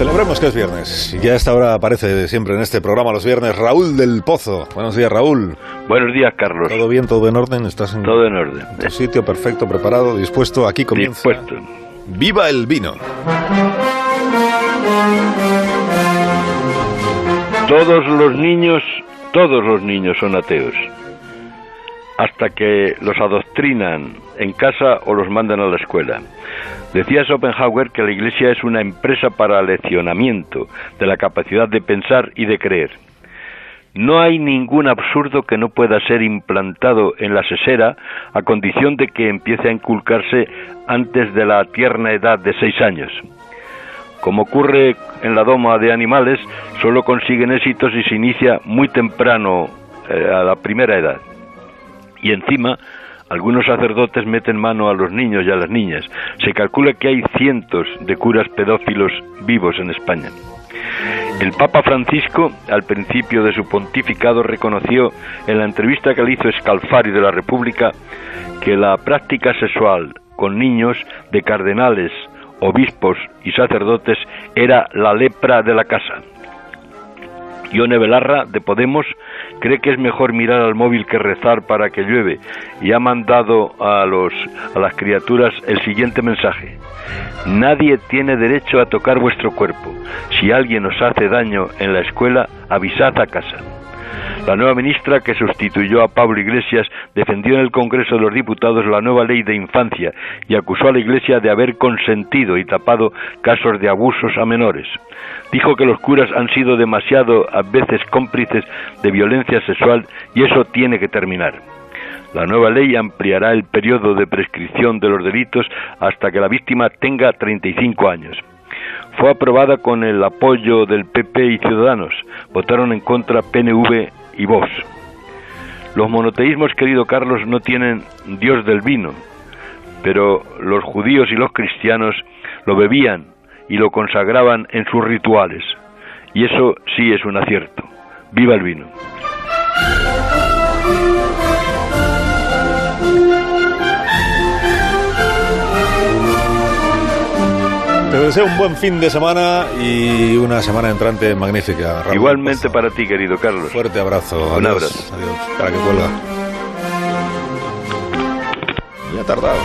Celebremos que es viernes. Y ya a esta hora aparece siempre en este programa los viernes Raúl del Pozo. Buenos días, Raúl. Buenos días, Carlos. ¿Todo bien, todo en orden? ¿Estás en Todo en orden. tu sitio perfecto, preparado, dispuesto? Aquí comienza. Dispuesto. ¡Viva el vino! Todos los niños, todos los niños son ateos. Hasta que los adoctrinan en casa o los mandan a la escuela. Decía Schopenhauer que la Iglesia es una empresa para leccionamiento de la capacidad de pensar y de creer. No hay ningún absurdo que no pueda ser implantado en la sesera a condición de que empiece a inculcarse antes de la tierna edad de seis años. Como ocurre en la doma de animales, solo consiguen éxitos si se inicia muy temprano, eh, a la primera edad. Y encima, algunos sacerdotes meten mano a los niños y a las niñas. Se calcula que hay cientos de curas pedófilos vivos en España. El Papa Francisco, al principio de su pontificado, reconoció en la entrevista que le hizo Scalfari de la República que la práctica sexual con niños de cardenales, obispos y sacerdotes era la lepra de la casa. Ione Belarra, de Podemos, cree que es mejor mirar al móvil que rezar para que llueve y ha mandado a, los, a las criaturas el siguiente mensaje. Nadie tiene derecho a tocar vuestro cuerpo. Si alguien os hace daño en la escuela, avisad a casa. La nueva ministra que sustituyó a Pablo Iglesias defendió en el Congreso de los Diputados la nueva ley de infancia y acusó a la Iglesia de haber consentido y tapado casos de abusos a menores. Dijo que los curas han sido demasiado a veces cómplices de violencia sexual y eso tiene que terminar. La nueva ley ampliará el periodo de prescripción de los delitos hasta que la víctima tenga 35 años. Fue aprobada con el apoyo del PP y Ciudadanos. Votaron en contra PNV y Vox. Los monoteísmos, querido Carlos, no tienen Dios del vino, pero los judíos y los cristianos lo bebían y lo consagraban en sus rituales. Y eso sí es un acierto. ¡Viva el vino! Deseo un buen fin de semana y una semana entrante magnífica. Igualmente para ti, querido Carlos. Fuerte abrazo. Un Adiós. abrazo. Adiós. Para que cuelga. Ya ha tardado.